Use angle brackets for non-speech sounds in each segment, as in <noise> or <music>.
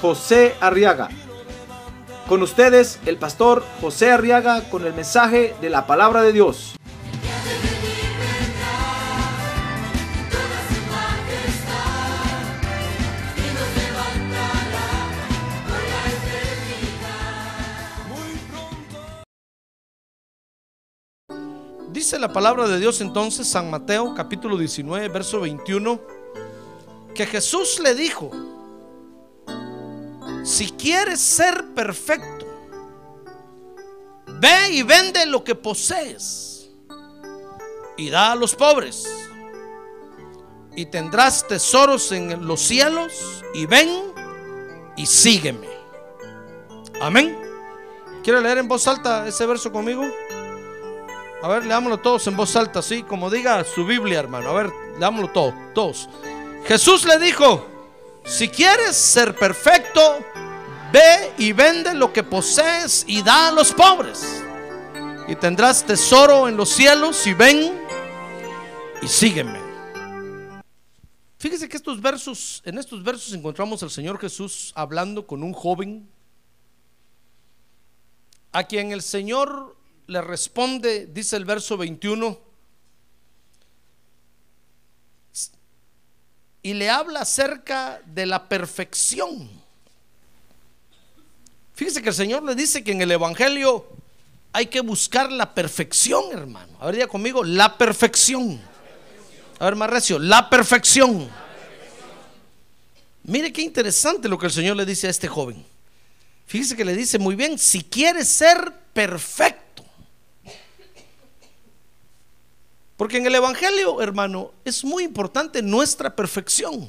José Arriaga. Con ustedes, el pastor José Arriaga con el mensaje de la palabra de Dios. Dice la palabra de Dios entonces, San Mateo capítulo 19, verso 21, que Jesús le dijo, si quieres ser perfecto, ve y vende lo que posees y da a los pobres y tendrás tesoros en los cielos y ven y sígueme. Amén. ¿Quiere leer en voz alta ese verso conmigo? A ver, leámoslo todos en voz alta, así como diga su Biblia, hermano. A ver, leámoslo todo, todos. Jesús le dijo, si quieres ser perfecto, ve y vende lo que posees y da a los pobres. Y tendrás tesoro en los cielos y ven y sígueme. Fíjese que estos versos, en estos versos encontramos al Señor Jesús hablando con un joven a quien el Señor le responde, dice el verso 21, y le habla acerca de la perfección. Fíjese que el Señor le dice que en el Evangelio hay que buscar la perfección, hermano. A ver, diga conmigo, la perfección. A ver, más recio, la perfección. Mire qué interesante lo que el Señor le dice a este joven. Fíjese que le dice muy bien, si quieres ser perfecto. Porque en el Evangelio, hermano, es muy importante nuestra perfección.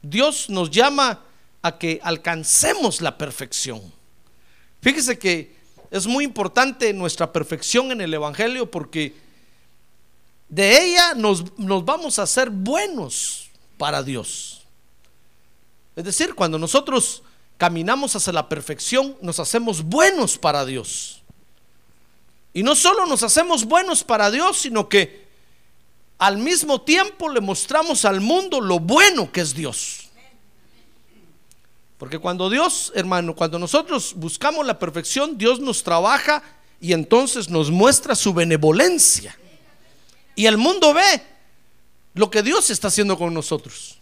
Dios nos llama a que alcancemos la perfección. Fíjese que es muy importante nuestra perfección en el Evangelio porque de ella nos, nos vamos a hacer buenos para Dios. Es decir, cuando nosotros caminamos hacia la perfección, nos hacemos buenos para Dios. Y no solo nos hacemos buenos para Dios, sino que al mismo tiempo le mostramos al mundo lo bueno que es Dios. Porque cuando Dios, hermano, cuando nosotros buscamos la perfección, Dios nos trabaja y entonces nos muestra su benevolencia. Y el mundo ve lo que Dios está haciendo con nosotros.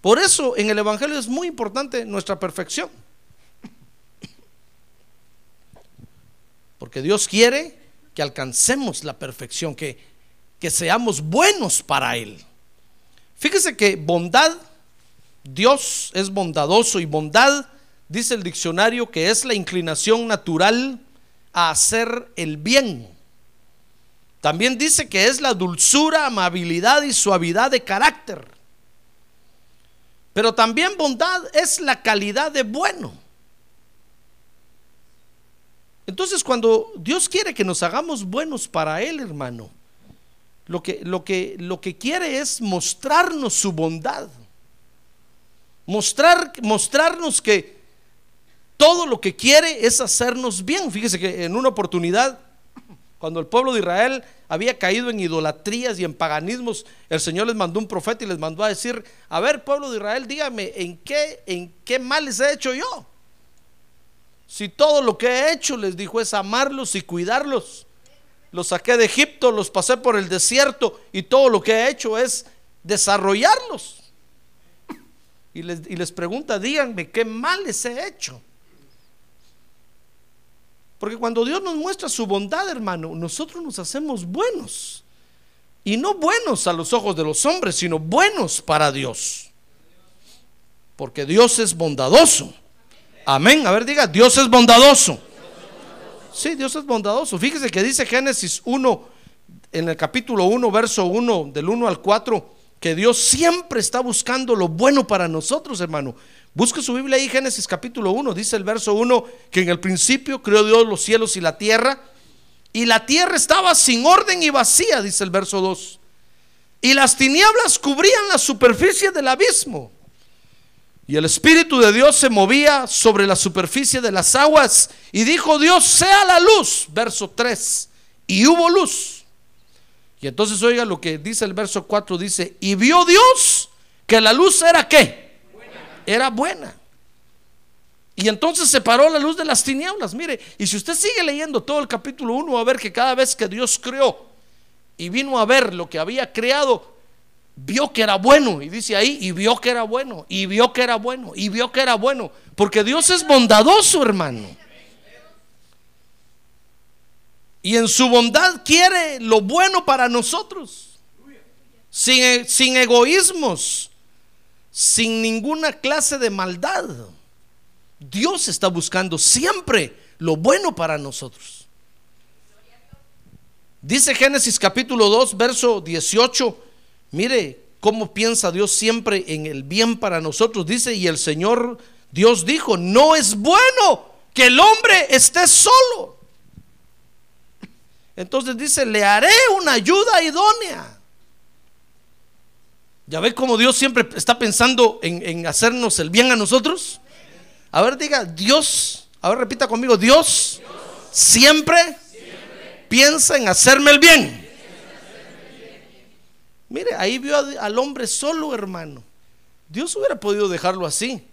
Por eso en el Evangelio es muy importante nuestra perfección. Porque Dios quiere que alcancemos la perfección, que, que seamos buenos para Él. Fíjese que bondad, Dios es bondadoso y bondad, dice el diccionario, que es la inclinación natural a hacer el bien. También dice que es la dulzura, amabilidad y suavidad de carácter. Pero también bondad es la calidad de bueno. Entonces, cuando Dios quiere que nos hagamos buenos para Él, hermano, lo que, lo que, lo que quiere es mostrarnos su bondad. Mostrar, mostrarnos que todo lo que quiere es hacernos bien. Fíjese que en una oportunidad, cuando el pueblo de Israel había caído en idolatrías y en paganismos, el Señor les mandó un profeta y les mandó a decir, a ver, pueblo de Israel, dígame, ¿en qué, en qué mal les he hecho yo? Si todo lo que he hecho, les dijo, es amarlos y cuidarlos. Los saqué de Egipto, los pasé por el desierto y todo lo que he hecho es desarrollarlos. Y les, y les pregunta, díganme, ¿qué mal les he hecho? Porque cuando Dios nos muestra su bondad, hermano, nosotros nos hacemos buenos. Y no buenos a los ojos de los hombres, sino buenos para Dios. Porque Dios es bondadoso. Amén. A ver, diga, Dios es bondadoso. Sí, Dios es bondadoso. Fíjese que dice Génesis 1, en el capítulo 1, verso 1, del 1 al 4, que Dios siempre está buscando lo bueno para nosotros, hermano. Busque su Biblia ahí, Génesis capítulo 1, dice el verso 1, que en el principio creó Dios los cielos y la tierra, y la tierra estaba sin orden y vacía, dice el verso 2. Y las tinieblas cubrían la superficie del abismo. Y el Espíritu de Dios se movía sobre la superficie de las aguas. Y dijo Dios, sea la luz. Verso 3. Y hubo luz. Y entonces oiga lo que dice el verso 4. Dice, y vio Dios que la luz era qué? Era buena. Y entonces separó la luz de las tinieblas. Mire, y si usted sigue leyendo todo el capítulo 1, va a ver que cada vez que Dios creó y vino a ver lo que había creado, vio que era bueno. Y dice ahí, y vio que era bueno, y vio que era bueno, y vio que era bueno. Porque Dios es bondadoso, hermano. Y en su bondad quiere lo bueno para nosotros. Sin, sin egoísmos, sin ninguna clase de maldad. Dios está buscando siempre lo bueno para nosotros. Dice Génesis capítulo 2, verso 18. Mire cómo piensa Dios siempre en el bien para nosotros. Dice, y el Señor Dios dijo, no es bueno que el hombre esté solo. Entonces dice, le haré una ayuda idónea. ¿Ya ve cómo Dios siempre está pensando en, hacernos el bien a nosotros? A ver, diga, Dios, a ver, repita conmigo, Dios, siempre, piensa en hacerme el bien. Mire, ahí vio al hombre solo, hermano. Dios hubiera podido dejarlo así.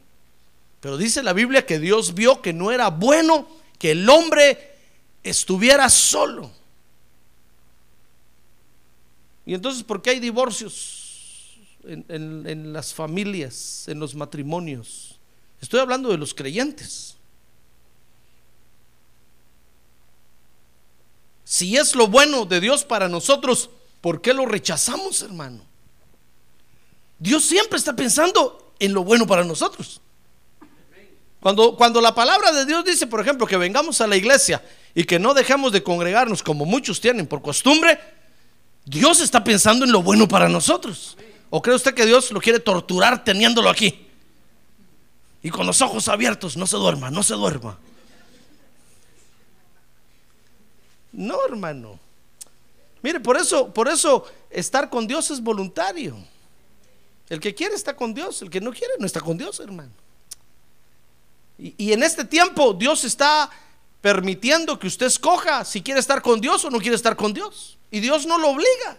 Pero dice la Biblia que Dios vio que no era bueno que el hombre estuviera solo. Y entonces, ¿por qué hay divorcios en, las familias, en los matrimonios? Estoy hablando de los creyentes. Si es lo bueno de Dios para nosotros, ¿por qué lo rechazamos, hermano? Dios siempre está pensando en lo bueno para nosotros. Cuando, cuando la palabra de Dios dice, por ejemplo, que vengamos a la iglesia y que no dejemos de congregarnos como muchos tienen por costumbre, Dios está pensando en lo bueno para nosotros. ¿O cree usted que Dios lo quiere torturar teniéndolo aquí? Y con los ojos abiertos, no se duerma, no se duerma. No, hermano. Mire, por eso, por eso estar con Dios es voluntario. El que quiere está con Dios, el que no quiere no está con Dios, hermano. Y, y, en este tiempo Dios está permitiendo que usted escoja si quiere estar con Dios o no quiere estar con Dios. Y Dios no lo obliga.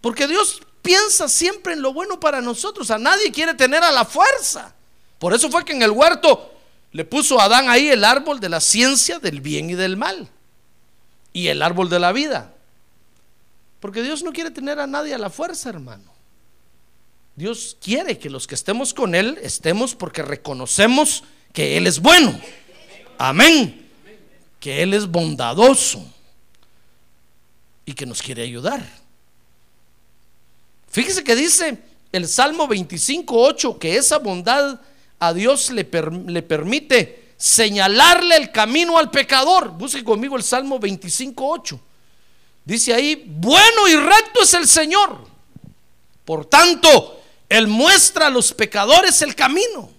Porque Dios piensa siempre en lo bueno para nosotros. A nadie quiere tener a la fuerza. Por eso fue que en el huerto le puso a Adán ahí el árbol de la ciencia del bien y del mal. Y el árbol de la vida. Porque Dios no quiere tener a nadie a la fuerza, hermano. Dios quiere que los que estemos con Él estemos porque reconocemos que Él es bueno. Amén. Que Él es bondadoso y que nos quiere ayudar. Fíjese que dice el Salmo 25.8 que esa bondad a Dios le, le, permite señalarle el camino al pecador. Busque conmigo el Salmo 25.8. Dice ahí, bueno y recto es el Señor. Por tanto, Él muestra a los pecadores el camino.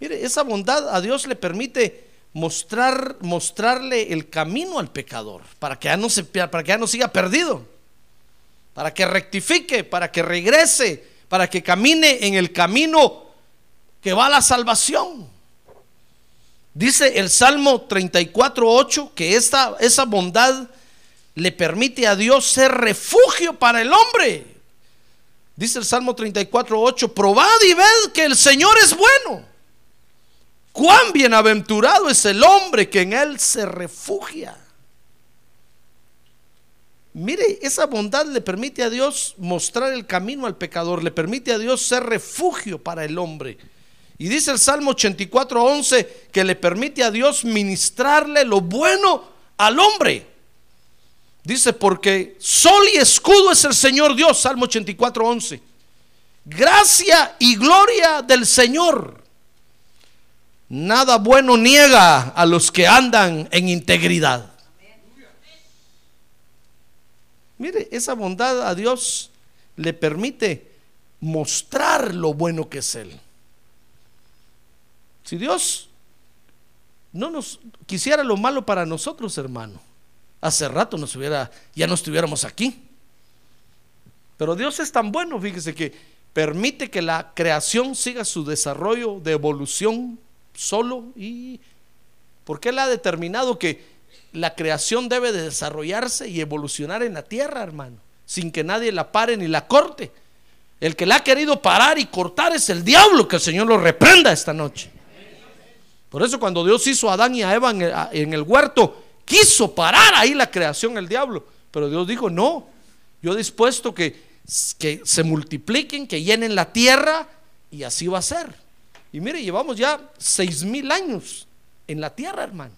Mire, esa bondad a Dios le permite mostrar, mostrarle el camino al pecador para que ya no, se, para que ya no siga perdido para que rectifique, para que regrese, para que camine en el camino que va a la salvación. Dice el Salmo 34.8 que esta, esa bondad le permite a Dios ser refugio para el hombre. Dice el Salmo 34.8, probad y ved que el Señor es bueno. Cuán bienaventurado es el hombre que en él se refugia. Mire, esa bondad le permite a Dios mostrar el camino al pecador, le permite a Dios ser refugio para el hombre. Y dice el Salmo 84:11 que le permite a Dios ministrarle lo bueno al hombre. Dice, porque sol y escudo es el Señor Dios, Salmo 84:11. Gracia y gloria del Señor. Nada bueno niega a los que andan en integridad. Mire, esa bondad a Dios le permite mostrar lo bueno que es Él. Si Dios no nos quisiera lo malo para nosotros, hermano, hace rato nos hubiera, ya no estuviéramos aquí. Pero Dios es tan bueno, fíjese que permite que la creación siga su desarrollo de evolución solo y porque Él ha determinado que la creación debe de desarrollarse y evolucionar en la tierra, hermano, sin que nadie la pare ni la corte. El que la ha querido parar y cortar es el diablo, que el Señor lo reprenda esta noche. Por eso cuando Dios hizo a Adán y a Eva en el, huerto, quiso parar ahí la creación el diablo. Pero Dios dijo, no, yo he dispuesto que, que se multipliquen, que llenen la tierra y así va a ser. Y mire, llevamos ya seis mil años en la tierra, hermano.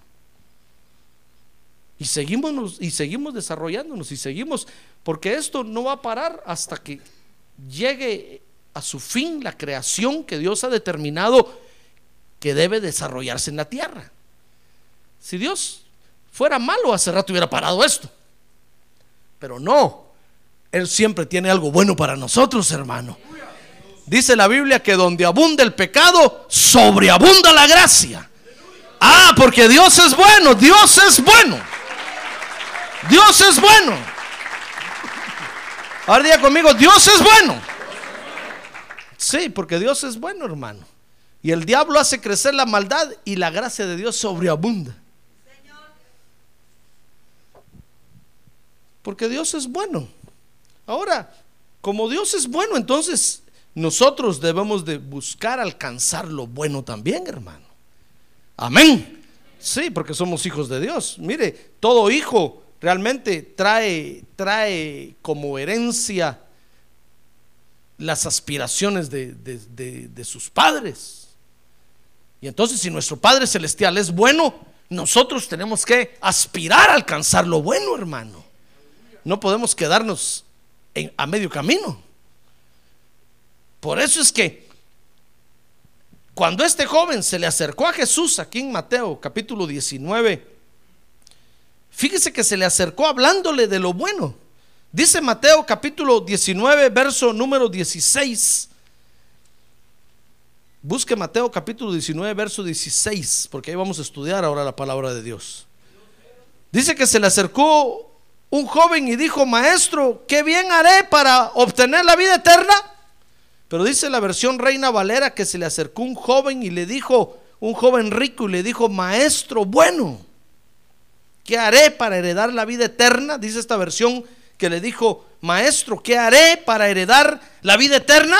Y seguimos, y seguimos desarrollándonos y seguimos, porque esto no va a parar hasta que llegue a su fin la creación que Dios ha determinado que debe desarrollarse en la tierra. Si Dios fuera malo, hace rato hubiera parado esto. Pero no, Él siempre tiene algo bueno para nosotros, hermano. Dice la Biblia que donde abunda el pecado, sobreabunda la gracia. Ah, porque Dios es bueno, Dios es bueno. Dios es bueno. Ahora diga conmigo, Dios es bueno. Sí, porque Dios es bueno, hermano. Y el diablo hace crecer la maldad y la gracia de Dios sobreabunda. Porque Dios es bueno. Ahora, como Dios es bueno, entonces nosotros debemos de buscar alcanzar lo bueno también, hermano. Amén. Sí, porque somos hijos de Dios. Mire, todo hijo realmente trae, trae como herencia las aspiraciones de, de, sus padres. Y entonces si nuestro Padre Celestial es bueno, nosotros tenemos que aspirar a alcanzar lo bueno, hermano. No podemos quedarnos a medio camino. Por eso es que cuando este joven se le acercó a Jesús aquí en Mateo capítulo 19, Fíjese que se le acercó hablándole de lo bueno. Dice Mateo capítulo 19, verso número 16. Busque Mateo capítulo 19, verso 16, porque ahí vamos a estudiar ahora la palabra de Dios. Dice que se le acercó un joven y dijo, maestro, ¿qué bien haré para obtener la vida eterna? Pero dice la versión Reina Valera que se le acercó un joven y le dijo, un joven rico y le dijo, maestro bueno. ¿Qué haré para heredar la vida eterna? Dice esta versión que le dijo, maestro, ¿qué haré para heredar la vida eterna?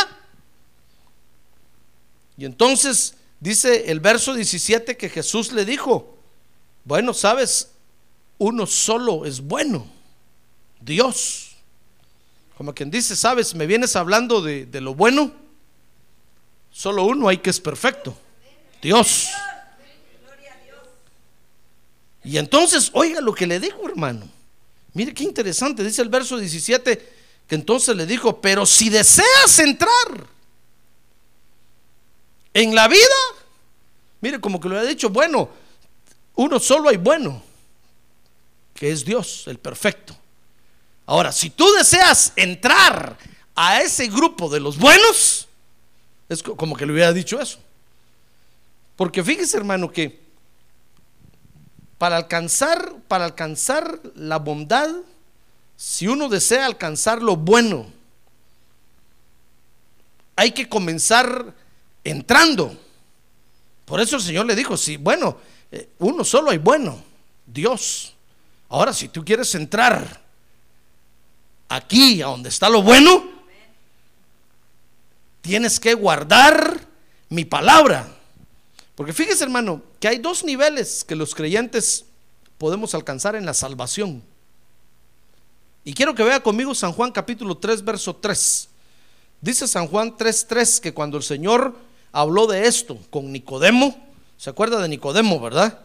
Y entonces dice el verso 17 que Jesús le dijo, bueno, sabes, uno solo es bueno, Dios. Como quien dice, sabes, me vienes hablando de, de lo bueno, solo uno hay que es perfecto, Dios. Y entonces, oiga lo que le dijo, hermano. Mire qué interesante, dice el verso 17, que entonces le dijo, pero si deseas entrar en la vida, mire como que lo ha dicho, bueno, uno solo hay bueno, que es Dios, el perfecto. Ahora, si tú deseas entrar a ese grupo de los buenos, es como que le hubiera dicho eso. Porque fíjese, hermano, que para alcanzar, para alcanzar la bondad, si uno desea alcanzar lo bueno, hay que comenzar entrando. Por eso el Señor le dijo, sí, bueno, eh, uno solo hay bueno, Dios. Ahora, si tú quieres entrar aquí, a donde está lo bueno, tienes que guardar mi palabra. Porque fíjese, hermano, que hay dos niveles que los creyentes podemos alcanzar en la salvación. Y quiero que vea conmigo San Juan capítulo 3, verso 3. Dice San Juan 3, 3 que cuando el Señor habló de esto con Nicodemo, ¿se acuerda de Nicodemo, verdad?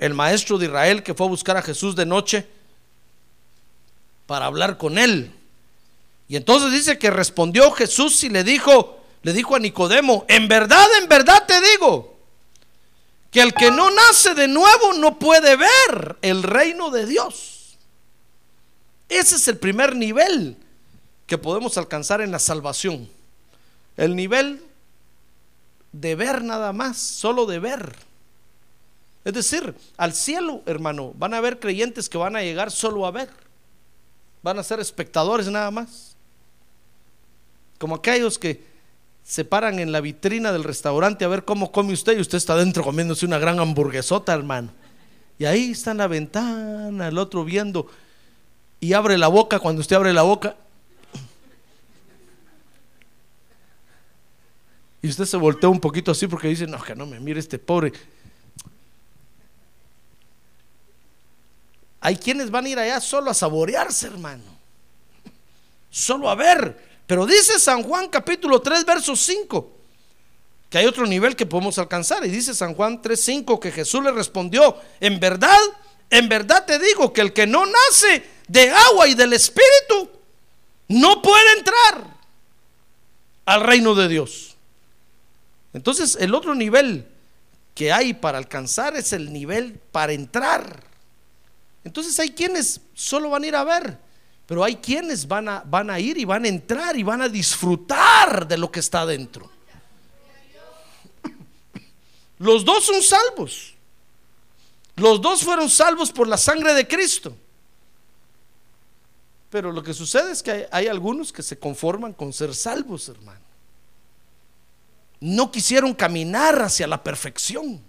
El maestro de Israel que fue a buscar a Jesús de noche para hablar con él. Y entonces dice que respondió Jesús y le dijo, le dijo a Nicodemo, en verdad, en verdad te digo, que el que no nace de nuevo no puede ver el reino de Dios. Ese es el primer nivel que podemos alcanzar en la salvación. El nivel de ver nada más, solo de ver. Es decir, al cielo, hermano, van a haber creyentes que van a llegar solo a ver. Van a ser espectadores nada más. Como aquellos que se paran en la vitrina del restaurante a ver cómo come usted y usted está adentro comiéndose una gran hamburguesota, hermano. Y ahí está en la ventana, el otro viendo y abre la boca cuando usted abre la boca. Y usted se voltea un poquito así porque dice, no, que no me mire este pobre. Hay quienes van a ir allá solo a saborearse, hermano. Solo a ver. Pero dice San Juan capítulo 3, verso 5, que hay otro nivel que podemos alcanzar. Y dice San Juan 3, 5 que Jesús le respondió, en verdad, en verdad te digo que el que no nace de agua y del Espíritu no puede entrar al reino de Dios. Entonces el otro nivel que hay para alcanzar es el nivel para entrar. Entonces hay quienes solo van a ir a ver. Pero hay quienes van a, van a ir y van a entrar y van a disfrutar de lo que está dentro. Los dos son salvos. Los dos fueron salvos por la sangre de Cristo. Pero lo que sucede es que hay, hay, algunos que se conforman con ser salvos, hermano. No quisieron caminar hacia la perfección.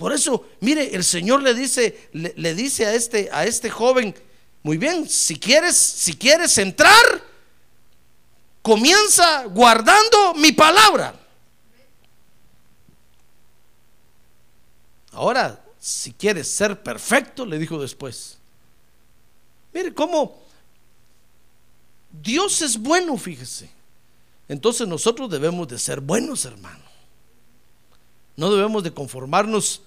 Por eso, mire, el Señor le dice, le, dice a este, a este joven, muy bien, si quieres, si quieres entrar, comienza guardando mi palabra. Ahora, si quieres ser perfecto, le dijo después. Mire cómo Dios es bueno, fíjese. Entonces nosotros debemos de ser buenos, hermano. No debemos de conformarnos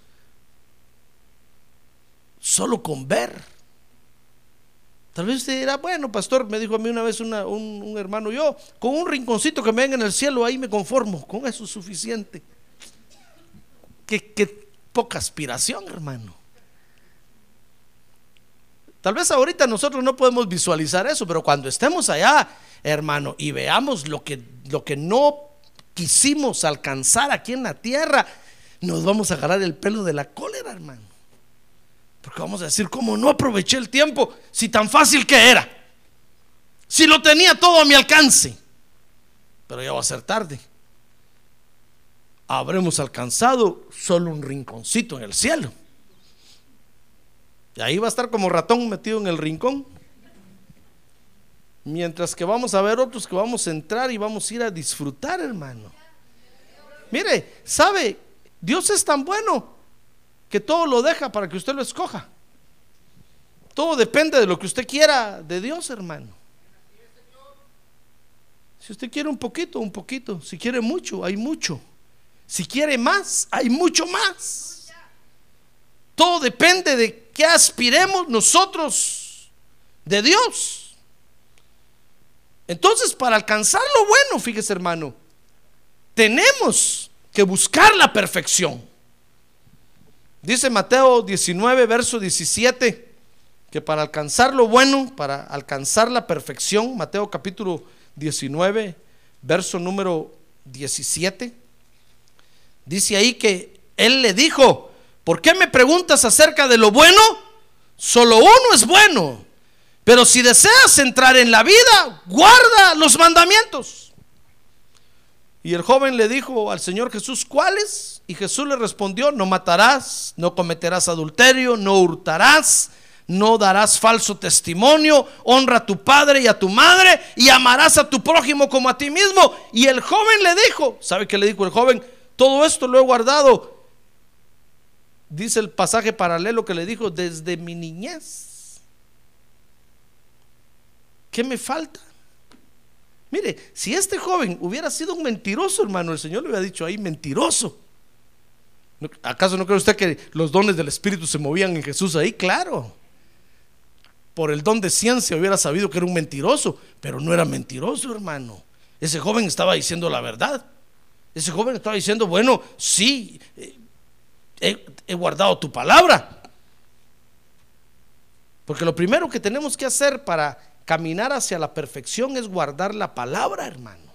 solo con ver. Tal vez usted dirá, bueno, pastor, me dijo a mí una vez un, hermano, yo con un rinconcito que me venga en el cielo, ahí me conformo, con eso es suficiente. Qué, qué poca aspiración, hermano. Tal vez ahorita nosotros no podemos visualizar eso, pero cuando estemos allá, hermano, y veamos lo que, lo que no quisimos alcanzar aquí en la tierra, nos vamos a agarrar el pelo de la cólera, hermano. Porque vamos a decir, ¿cómo no aproveché el tiempo si tan fácil que era? Si lo tenía todo a mi alcance. Pero ya va a ser tarde. Habremos alcanzado solo un rinconcito en el cielo. Y ahí va a estar como ratón metido en el rincón. Mientras que vamos a ver otros que vamos a entrar y vamos a ir a disfrutar, hermano. Mire, ¿sabe? Dios es tan bueno que todo lo deja para que usted lo escoja. Todo depende de lo que usted quiera de Dios, hermano. Si usted quiere un poquito, un poquito. Si quiere mucho, hay mucho. Si quiere más, hay mucho más. Todo depende de qué aspiremos nosotros de Dios. Entonces, para alcanzar lo bueno, fíjese hermano, tenemos que buscar la perfección. Dice Mateo 19, verso 17, que para alcanzar lo bueno, para alcanzar la perfección, Mateo capítulo 19, verso número 17, dice ahí que él le dijo, ¿por qué me preguntas acerca de lo bueno? Solo uno es bueno, pero si deseas entrar en la vida, guarda los mandamientos. Y el joven le dijo al Señor Jesús, ¿cuáles? Y Jesús le respondió, no matarás, no cometerás adulterio, no hurtarás, no darás falso testimonio, honra a tu padre y a tu madre y amarás a tu prójimo como a ti mismo. Y el joven le dijo, ¿sabe qué le dijo el joven? Todo esto lo he guardado. Dice el pasaje paralelo que le dijo, desde mi niñez. ¿Qué me falta? Mire, si este joven hubiera sido un mentiroso, hermano, el Señor le hubiera dicho ahí, mentiroso. ¿Acaso no cree usted que los dones del Espíritu se movían en Jesús ahí? Claro. Por el don de ciencia hubiera sabido que era un mentiroso, pero no era mentiroso, hermano. Ese joven estaba diciendo la verdad. Ese joven estaba diciendo, bueno, sí, eh, he, he guardado tu palabra. Porque lo primero que tenemos que hacer para caminar hacia la perfección es guardar la palabra, hermano.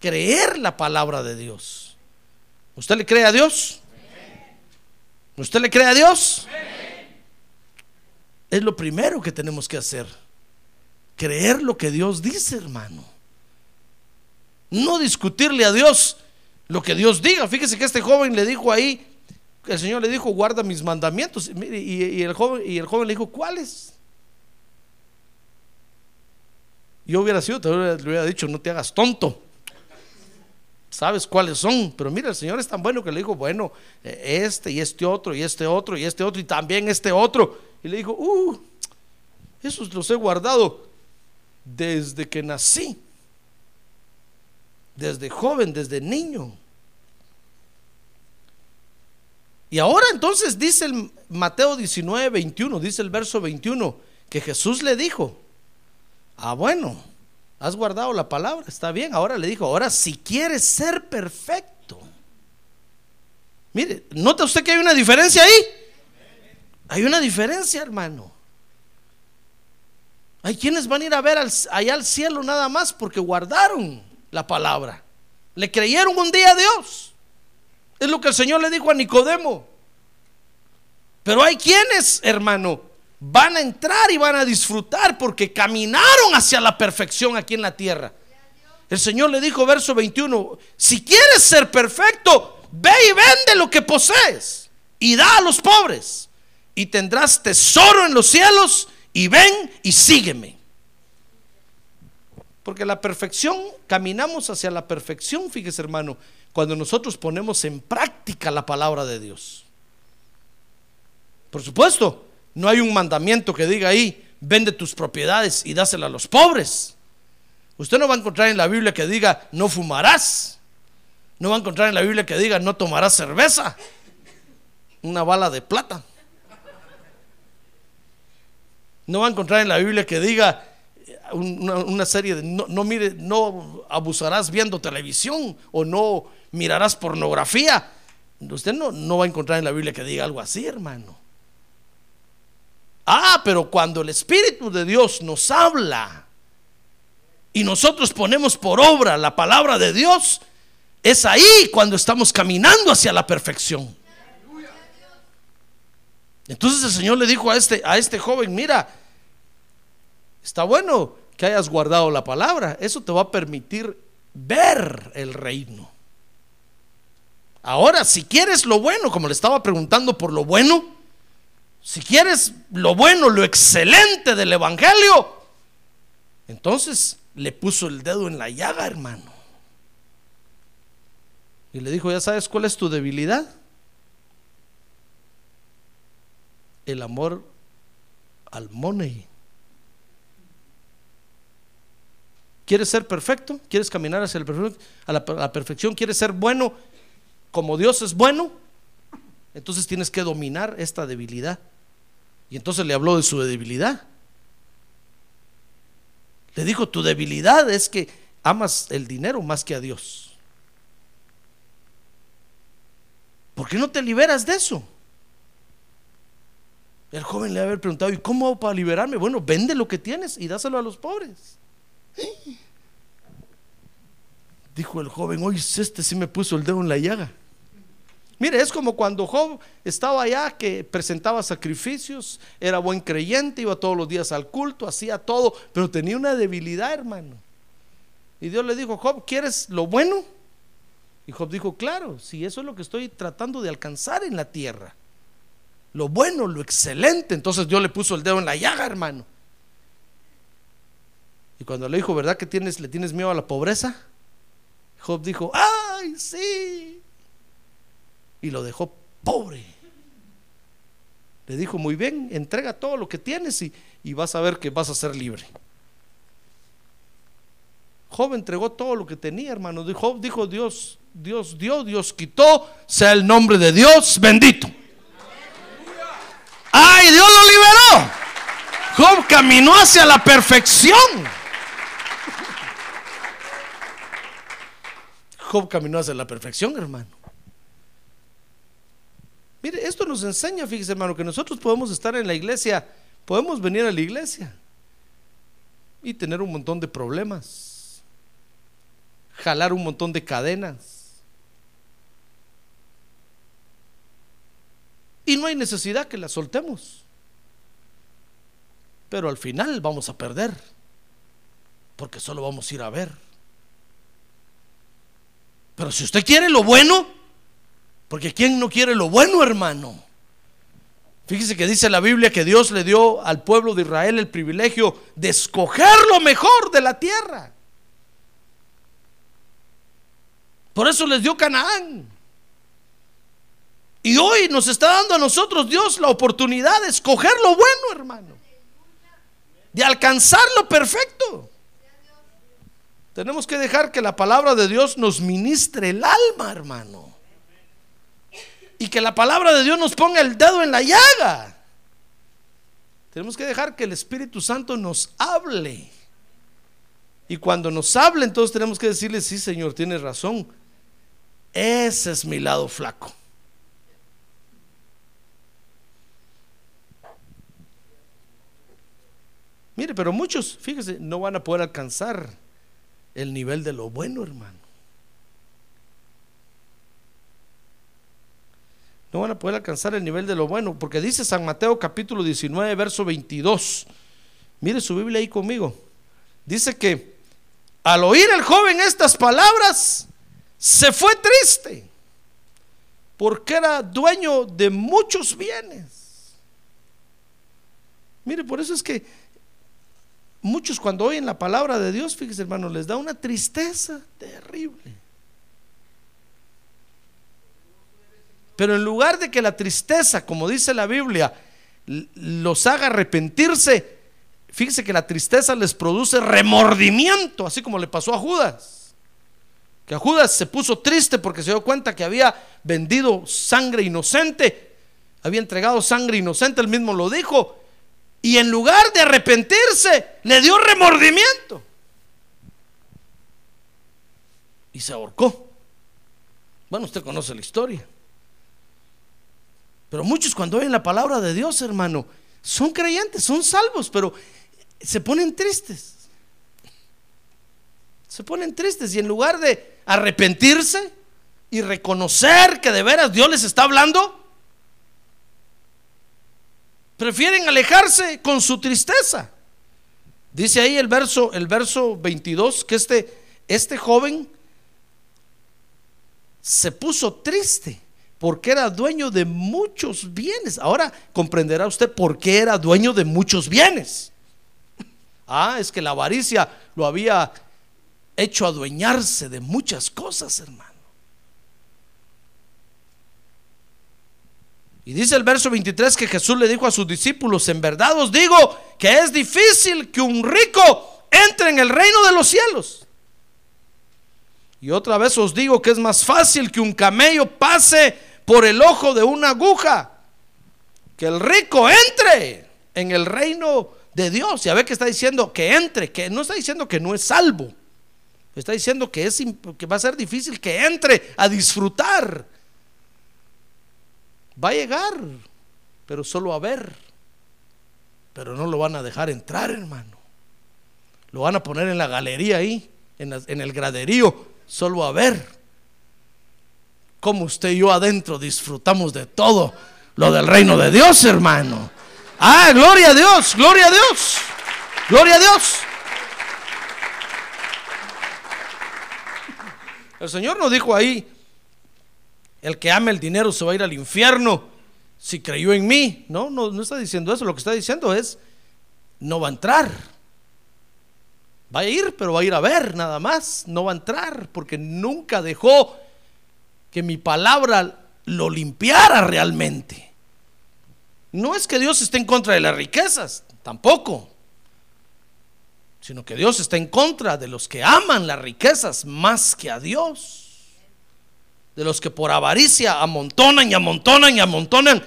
Creer la palabra de Dios. ¿Usted le cree a Dios? ¿Usted le cree a Dios? Es lo primero que tenemos que hacer. Creer lo que Dios dice, hermano. No discutirle a Dios lo que Dios diga. Fíjese que este joven le dijo ahí, el Señor le dijo, guarda mis mandamientos. Y, el, joven, y el joven le dijo, ¿cuáles? Yo hubiera sido, te le hubiera dicho, no te hagas tonto. Sabes cuáles son, pero mira, el Señor es tan bueno que le dijo, bueno, eh, este y este otro y este otro y este otro y también este otro. Y le dijo, uh, esos los he guardado desde que nací, desde joven, desde niño. Y ahora entonces dice el Mateo 19, 21, dice el verso 21, que Jesús le dijo, ah bueno, has guardado la palabra, está bien, ahora le dijo, ahora si quieres ser perfecto. Mire, ¿nota usted que hay una diferencia ahí? Hay una diferencia, hermano. Hay quienes van a ir a ver allá al cielo nada más porque guardaron la palabra. Le creyeron un día a Dios. Es lo que el Señor le dijo a Nicodemo. Pero hay quienes, hermano, van a entrar y van a disfrutar porque caminaron hacia la perfección aquí en la tierra. El Señor le dijo, verso 21, si quieres ser perfecto, ve y vende lo que posees y da a los pobres y tendrás tesoro en los cielos y ven y sígueme. Porque la perfección, caminamos hacia la perfección, fíjese hermano, cuando nosotros ponemos en práctica la palabra de Dios. Por supuesto, no hay un mandamiento que diga ahí, vende tus propiedades y dásela a los pobres. Usted no va a encontrar en la Biblia que diga, no fumarás. No va a encontrar en la Biblia que diga, no tomarás cerveza. Una bala de plata. No va a encontrar en la Biblia que diga una, serie de, no, no, mire, no abusarás viendo televisión o no mirarás pornografía. Usted no, no va a encontrar en la Biblia que diga algo así, hermano. Ah, pero cuando el Espíritu de Dios nos habla y nosotros ponemos por obra la palabra de Dios, es ahí cuando estamos caminando hacia la perfección. Entonces el Señor le dijo a este, a este joven, mira, está bueno que hayas guardado la palabra, eso te va a permitir ver el reino. Ahora, si quieres lo bueno, como le estaba preguntando por lo bueno, si quieres lo bueno, lo excelente del Evangelio, entonces le puso el dedo en la llaga, hermano. Y le dijo, ¿ya sabes cuál es tu debilidad? El amor al money. ¿Quieres ser perfecto? ¿Quieres caminar hacia la perfección? ¿Quieres ser bueno? como Dios es bueno, entonces tienes que dominar esta debilidad. Y entonces le habló de su debilidad. Le dijo, tu debilidad es que amas el dinero más que a Dios. ¿Por qué no te liberas de eso? El joven le había preguntado, ¿y cómo hago para liberarme? Bueno, vende lo que tienes y dáselo a los pobres. <gasps> Dijo el joven, hoy este sí me puso el dedo en la llaga. Mire, es como cuando Job estaba allá que presentaba sacrificios, era buen creyente, iba todos los días al culto, hacía todo, pero tenía una debilidad, hermano. Y Dios le dijo, Job, ¿quieres lo bueno? Y Job dijo, claro, si eso es lo que estoy tratando de alcanzar en la tierra. Lo bueno, lo excelente. Entonces Dios le puso el dedo en la llaga, hermano. Y cuando le dijo, ¿verdad que tienes, le tienes miedo a la pobreza? Job dijo, ay, sí. Y lo dejó pobre. Le dijo, muy bien, entrega todo lo que tienes y, vas a ver que vas a ser libre. Job entregó todo lo que tenía, hermano. Job dijo, Dios, Dios dio, Dios quitó, sea el nombre de Dios bendito. ¡Ay, Dios lo liberó! Job caminó hacia la perfección. Job caminó hacia la perfección, hermano. Mire, esto nos enseña, fíjese hermano, que nosotros podemos estar en la iglesia, podemos venir a la iglesia y tener un montón de problemas, jalar un montón de cadenas. Y no hay necesidad que las soltemos. Pero al final vamos a perder, porque solo vamos a ir a ver. Pero si usted quiere lo bueno, porque ¿quién no quiere lo bueno, hermano? Fíjese que dice la Biblia que Dios le dio al pueblo de Israel el privilegio de escoger lo mejor de la tierra. Por eso les dio Canaán. Y hoy nos está dando a nosotros Dios la oportunidad de escoger lo bueno, hermano. De alcanzar lo perfecto. Tenemos que dejar que la palabra de Dios nos ministre el alma, hermano. Y que la palabra de Dios nos ponga el dedo en la llaga. Tenemos que dejar que el Espíritu Santo nos hable. Y cuando nos hable, entonces tenemos que decirle, sí, Señor, tienes razón. Ese es mi lado flaco. Mire, pero muchos, fíjese, no van a poder alcanzar el nivel de lo bueno, hermano. No van a poder alcanzar el nivel de lo bueno, porque dice San Mateo capítulo 19, verso 22. Mire su Biblia ahí conmigo. Dice que al oír el joven estas palabras, se fue triste, porque era dueño de muchos bienes. Mire, por eso es que muchos cuando oyen la palabra de Dios, fíjese hermano, les da una tristeza terrible. Pero en lugar de que la tristeza, como dice la Biblia, los haga arrepentirse, fíjese que la tristeza les produce remordimiento, así como le pasó a Judas. Que a Judas se puso triste porque se dio cuenta que había vendido sangre inocente, había entregado sangre inocente, él mismo lo dijo, y en lugar de arrepentirse, le dio remordimiento. Y se ahorcó. Bueno, usted conoce la historia. Pero muchos cuando oyen la palabra de Dios, hermano, son creyentes, son salvos, pero se ponen tristes. Se ponen tristes y en lugar de arrepentirse y reconocer que de veras Dios les está hablando, prefieren alejarse con su tristeza. Dice ahí el verso, el verso 22 que este, este joven se puso triste porque era dueño de muchos bienes. Ahora comprenderá usted por qué era dueño de muchos bienes. Ah, es que la avaricia lo había hecho adueñarse de muchas cosas, hermano. Y dice el verso 23 que Jesús le dijo a sus discípulos, en verdad os digo que es difícil que un rico entre en el reino de los cielos. Y otra vez os digo que es más fácil que un camello pase por el ojo de una aguja, que el rico entre en el reino de Dios. Ya ve que está diciendo que entre, que no está diciendo que no es salvo. Está diciendo que, es, que va a ser difícil que entre a disfrutar Va a llegar, pero solo a ver. Pero no lo van a dejar entrar, hermano. Lo van a poner en la galería ahí, en, el graderío, solo a ver. Como usted y yo adentro disfrutamos de todo lo del reino de Dios, hermano. Ah, gloria a Dios, gloria a Dios, gloria a Dios. El Señor nos dijo ahí, el que ama el dinero se va a ir al infierno si creyó en mí. No, no, no está diciendo eso. Lo que está diciendo es, no va a entrar. Va a ir, pero va a ir a ver nada más. No va a entrar porque nunca dejó que mi palabra lo limpiara realmente. No es que Dios esté en contra de las riquezas, tampoco. Sino que Dios está en contra de los que aman las riquezas más que a Dios de los que por avaricia amontonan y amontonan y amontonan,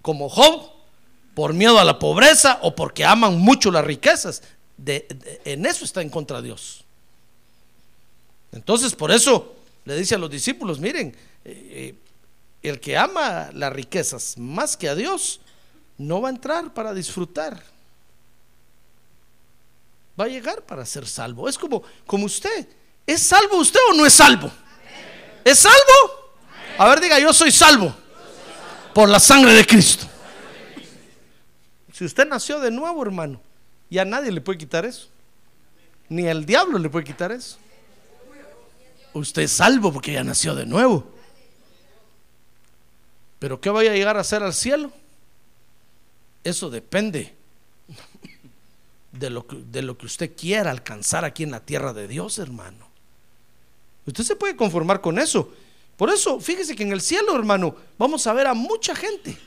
como Job, por miedo a la pobreza o porque aman mucho las riquezas. De, en eso está en contra Dios. Entonces, por eso le dice a los discípulos, miren, eh, eh, el que ama las riquezas más que a Dios, no va a entrar para disfrutar. Va a llegar para ser salvo. Es como, como usted. ¿Es salvo usted o no es salvo? ¿Es salvo? A ver, diga, yo soy salvo por la sangre de Cristo. Si usted nació de nuevo, hermano, ya nadie le puede quitar eso. Ni el diablo le puede quitar eso. Usted es salvo porque ya nació de nuevo. Pero ¿qué vaya a llegar a hacer al cielo? Eso depende de lo, que, de lo que usted quiera alcanzar aquí en la tierra de Dios, hermano. Usted se puede conformar con eso. Por eso, fíjese que en el cielo, hermano, vamos a ver a mucha gente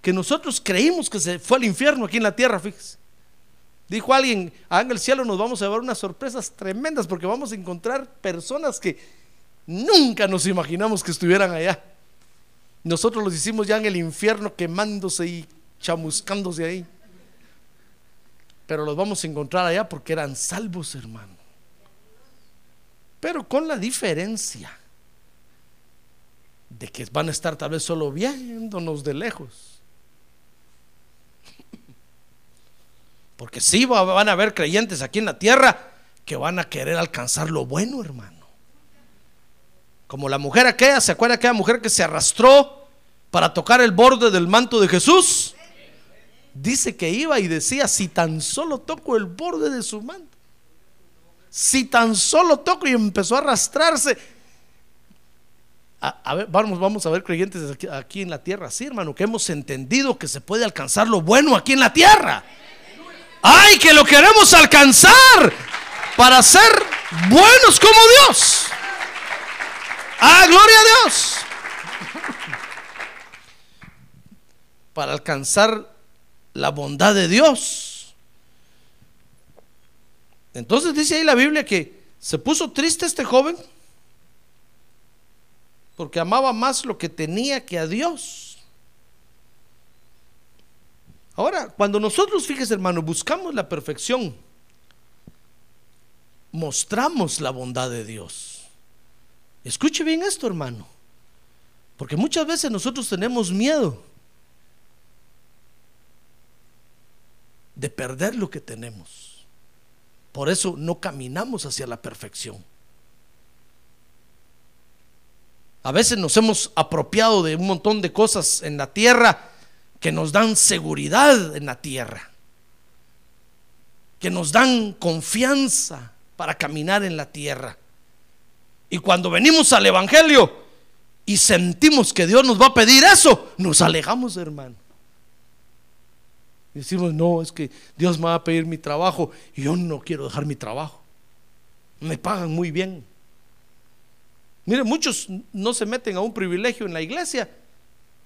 que nosotros creímos que se fue al infierno aquí en la tierra, fíjese. Dijo alguien, ah, en el cielo nos vamos a ver unas sorpresas tremendas porque vamos a encontrar personas que nunca nos imaginamos que estuvieran allá. Nosotros los hicimos ya en el infierno quemándose y chamuscándose ahí. Pero los vamos a encontrar allá porque eran salvos, hermano. Pero con la diferencia de que van a estar tal vez solo viéndonos de lejos. Porque sí van a haber creyentes aquí en la tierra que van a querer alcanzar lo bueno, hermano. Como la mujer aquella, ¿se acuerda aquella mujer que se arrastró para tocar el borde del manto de Jesús? Dice que iba y decía, si tan solo toco el borde de su manto, si tan solo toco y empezó a arrastrarse, a, ver, vamos, vamos a ver creyentes aquí, en la tierra, sí, hermano, que hemos entendido que se puede alcanzar lo bueno aquí en la tierra. Ay, que lo queremos alcanzar para ser buenos como Dios. Ah, gloria a Dios. Para alcanzar la bondad de Dios. Entonces dice ahí la Biblia que se puso triste este joven porque amaba más lo que tenía que a Dios. Ahora, cuando nosotros, fíjese hermano, buscamos la perfección, mostramos la bondad de Dios. Escuche bien esto, hermano, porque muchas veces nosotros tenemos miedo de perder lo que tenemos. Por eso no caminamos hacia la perfección. A veces nos hemos apropiado de un montón de cosas en la tierra que nos dan seguridad en la tierra, que nos dan confianza para caminar en la tierra. Y cuando venimos al Evangelio y sentimos que Dios nos va a pedir eso, nos alejamos, hermano. Decimos, no, es que Dios me va a pedir mi trabajo y yo no quiero dejar mi trabajo. Me pagan muy bien. Mire, muchos no se meten a un privilegio en la iglesia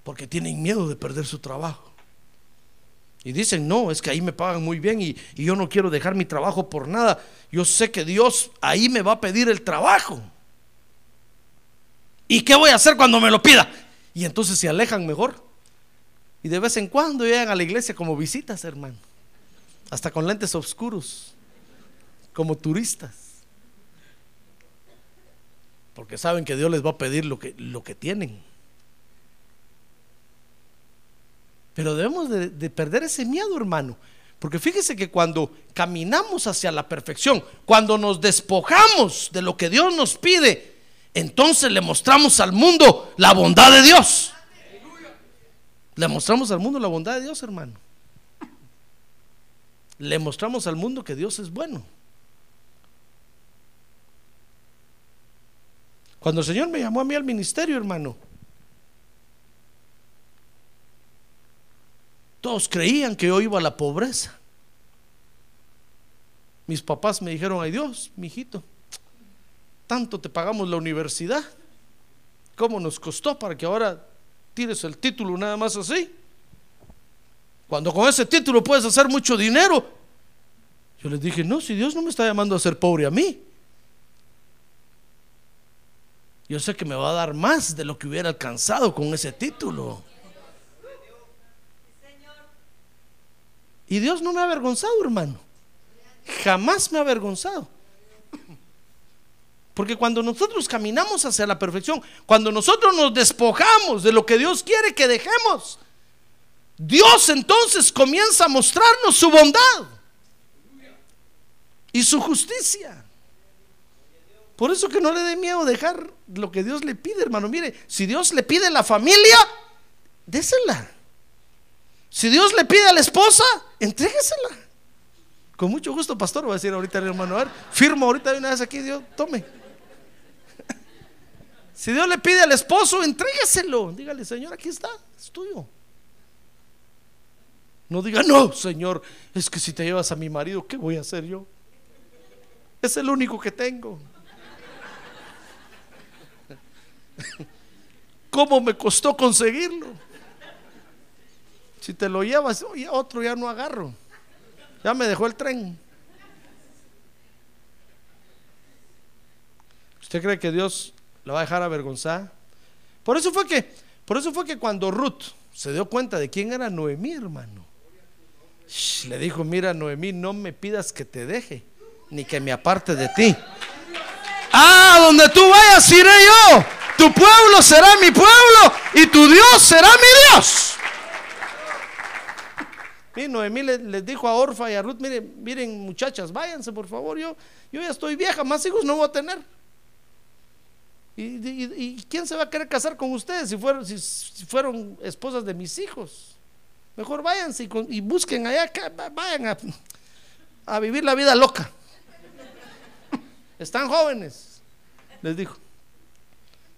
porque tienen miedo de perder su trabajo. Y dicen, no, es que ahí me pagan muy bien y, yo no quiero dejar mi trabajo por nada. Yo sé que Dios ahí me va a pedir el trabajo. ¿Y qué voy a hacer cuando me lo pida? Y entonces se alejan mejor. Y de vez en cuando llegan a la iglesia como visitas, hermano. Hasta con lentes oscuros, como turistas porque saben que Dios les va a pedir lo que, lo que tienen. Pero debemos de, de perder ese miedo, hermano. Porque fíjese que cuando caminamos hacia la perfección, cuando nos despojamos de lo que Dios nos pide, entonces le mostramos al mundo la bondad de Dios. Le mostramos al mundo la bondad de Dios, hermano. Le mostramos al mundo que Dios es bueno. Cuando el Señor me llamó a mí al ministerio, hermano, todos creían que yo iba a la pobreza. Mis papás me dijeron, ay Dios, mi hijito, tanto te pagamos la universidad, ¿cómo nos costó para que ahora tires el título nada más así? Cuando con ese título puedes hacer mucho dinero. Yo les dije, no, si Dios no me está llamando a ser pobre a mí, yo sé que me va a dar más de lo que hubiera alcanzado con ese título. Y Dios no me ha avergonzado, hermano. Jamás me ha avergonzado. Porque cuando nosotros caminamos hacia la perfección, cuando nosotros nos despojamos de lo que Dios quiere que dejemos, Dios entonces comienza a mostrarnos su bondad y su justicia. Por eso que no le dé miedo dejar lo que Dios le pide, hermano. Mire, si Dios le pide la familia, désela. Si Dios le pide a la esposa, entréguesela. Con mucho gusto, pastor, va a decir ahorita el hermano. A ver, firmo ahorita de una vez aquí, Dios, tome. <laughs> Si Dios le pide al esposo, entrégueselo. Dígale, Señor, aquí está, es tuyo. No diga, no, Señor, es que si te llevas a mi marido, ¿qué voy a hacer yo? Es el único que tengo. <laughs> ¿Cómo me costó conseguirlo? Si te lo llevas, otro ya no agarro. Ya me dejó el tren. ¿Usted cree que Dios la va a dejar avergonzada? Por eso fue que, por eso fue que cuando Ruth se dio cuenta de quién era Noemí, hermano, le dijo, mira Noemí, no me pidas que te deje, ni que me aparte de ti. Ah, donde tú vayas iré yo. Tu pueblo será mi pueblo y tu Dios será mi Dios. Y Noemí les, dijo a Orfa y a Ruth, miren, miren muchachas, váyanse por favor, yo, yo ya estoy vieja, más hijos no voy a tener. ¿Y, quién se va a querer casar con ustedes si fueron, si, fueron esposas de mis hijos? Mejor váyanse y, busquen allá, vayan a, a vivir la vida loca. Están jóvenes, les dijo.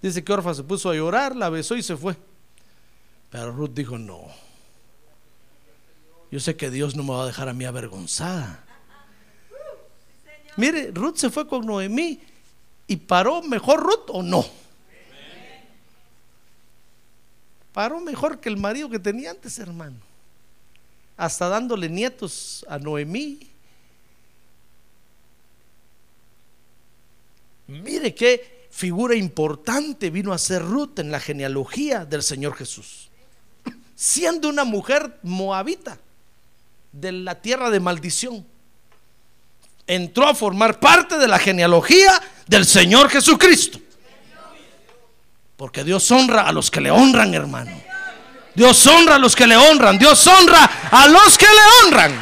Dice que Orfa se puso a llorar, la besó y se fue. Pero Ruth dijo, no, yo sé que Dios no me va a dejar a mí avergonzada. Mire, Ruth se fue con Noemí y paró mejor Ruth o no. Paró mejor que el marido que tenía antes, hermano. Hasta dándole nietos a Noemí. Mire qué figura importante vino a ser Ruth en la genealogía del Señor Jesús. Siendo una mujer moabita de la tierra de maldición. Entró a formar parte de la genealogía del Señor Jesucristo. Porque Dios honra a los que le honran, hermano. Dios honra a los que le honran. Dios honra a los que le honran.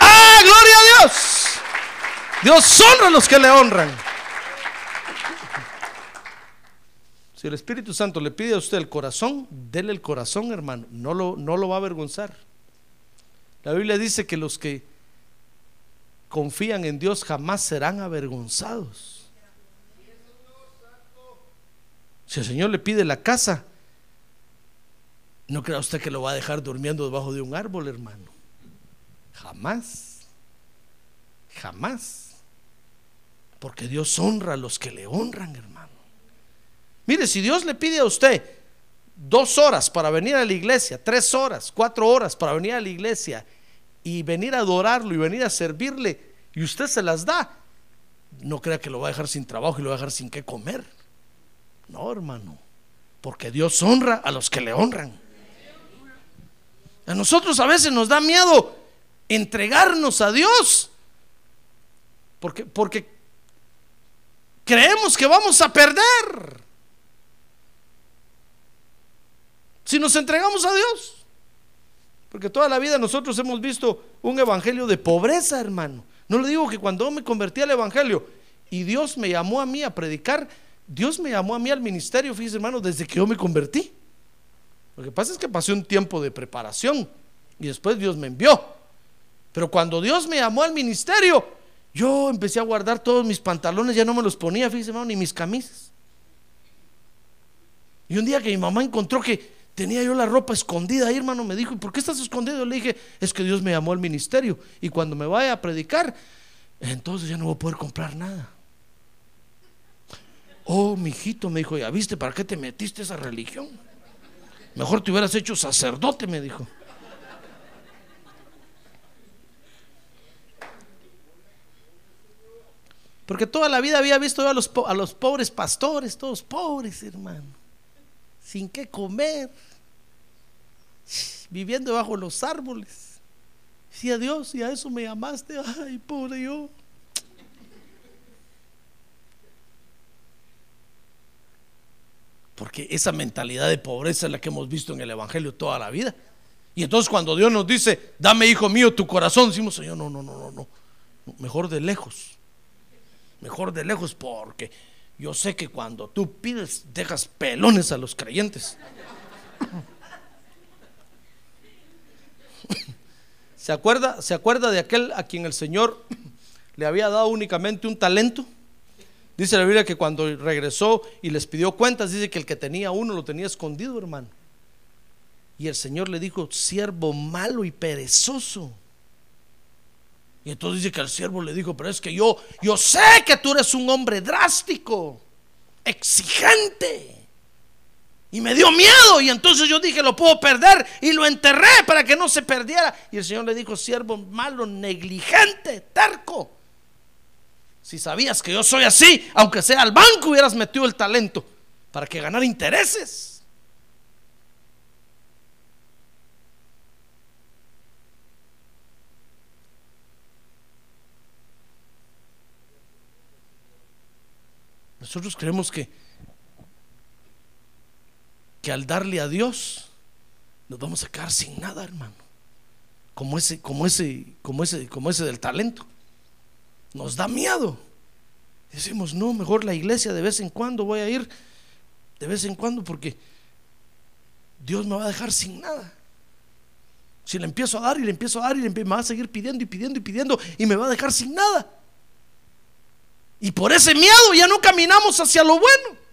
¡Ah, gloria a Dios! Dios honra a los que le honran. Si el Espíritu Santo le pide a usted el corazón, dele el corazón, hermano. No lo, no lo va a avergonzar. La Biblia dice que los que confían en Dios jamás serán avergonzados. Si el Señor le pide la casa, no crea usted que lo va a dejar durmiendo debajo de un árbol, hermano. Jamás. Jamás. Porque Dios honra a los que le honran, hermano. Mire, si Dios le pide a usted dos horas para venir a la iglesia, tres horas, cuatro horas para venir a la iglesia y venir a adorarlo y venir a servirle y usted se las da, no crea que lo va a dejar sin trabajo y lo va a dejar sin qué comer. No, hermano, porque Dios honra a los que le honran. A nosotros a veces nos da miedo entregarnos a Dios porque, porque creemos que vamos a perder si nos entregamos a Dios. Porque toda la vida nosotros hemos visto un evangelio de pobreza, hermano. No le digo que cuando me convertí al evangelio y Dios me llamó a mí a predicar, Dios me llamó a mí al ministerio, fíjese hermano, desde que yo me convertí. Lo que pasa es que pasé un tiempo de preparación y después Dios me envió. Pero cuando Dios me llamó al ministerio, yo empecé a guardar todos mis pantalones, ya no me los ponía, fíjese hermano, ni mis camisas. Y un día que mi mamá encontró que Tenía yo la ropa escondida hermano. Me dijo, ¿y por qué estás escondido? le dije, es que Dios me llamó al ministerio. Y cuando me vaya a predicar, entonces ya no voy a poder comprar nada. Oh, mi hijito, me dijo, ¿ya viste para qué te metiste esa religión? Mejor te hubieras hecho sacerdote, me dijo. Porque toda la vida había visto yo a los pobres pastores, todos pobres, hermano sin qué comer, viviendo bajo los árboles. Si a Dios y a eso me llamaste, ay, pobre yo. Porque esa mentalidad de pobreza es la que hemos visto en el Evangelio toda la vida. Y entonces cuando Dios nos dice, dame hijo mío tu corazón, decimos, Señor, no, no, no, no, no. Mejor de lejos. Mejor de lejos porque yo sé que cuando tú pides, dejas pelones a los creyentes. <laughs> ¿Se acuerda, ¿Se acuerda de aquel a quien el Señor le había dado únicamente un talento? Dice la Biblia que cuando regresó y les pidió cuentas, dice que el que tenía uno lo tenía escondido, hermano. Y el Señor le dijo, siervo malo y perezoso. Y entonces dice que el siervo le dijo, pero es que yo, yo sé que tú eres un hombre drástico, exigente. Y me dio miedo y entonces yo dije, lo puedo perder y lo enterré para que no se perdiera. Y el Señor le dijo, siervo malo, negligente, terco. Si sabías que yo soy así, aunque sea al banco hubieras metido el talento para que ganara intereses. Nosotros creemos que, que al darle a Dios nos vamos a quedar sin nada, hermano. Como ese, como ese, como ese, como ese del talento. Nos da miedo. Decimos, no, mejor la iglesia de vez en cuando voy a ir, de vez en cuando, porque Dios me va a dejar sin nada. Si le empiezo a dar y le empiezo a dar y le me va a seguir pidiendo y pidiendo y pidiendo y me va a dejar sin nada. Y por ese miedo ya no caminamos hacia lo bueno.